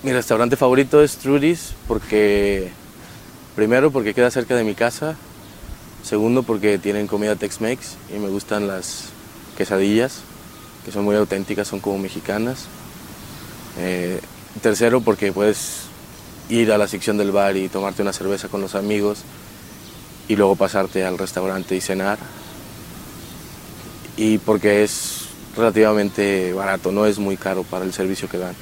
Mi restaurante favorito es Trudy's porque, primero porque queda cerca de mi casa, segundo porque tienen comida Tex-Mex y me gustan las quesadillas, que son muy auténticas, son como mexicanas. Eh, tercero porque puedes ir a la sección del bar y tomarte una cerveza con los amigos y luego pasarte al restaurante y cenar. Y porque es relativamente barato, no es muy caro para el servicio que dan.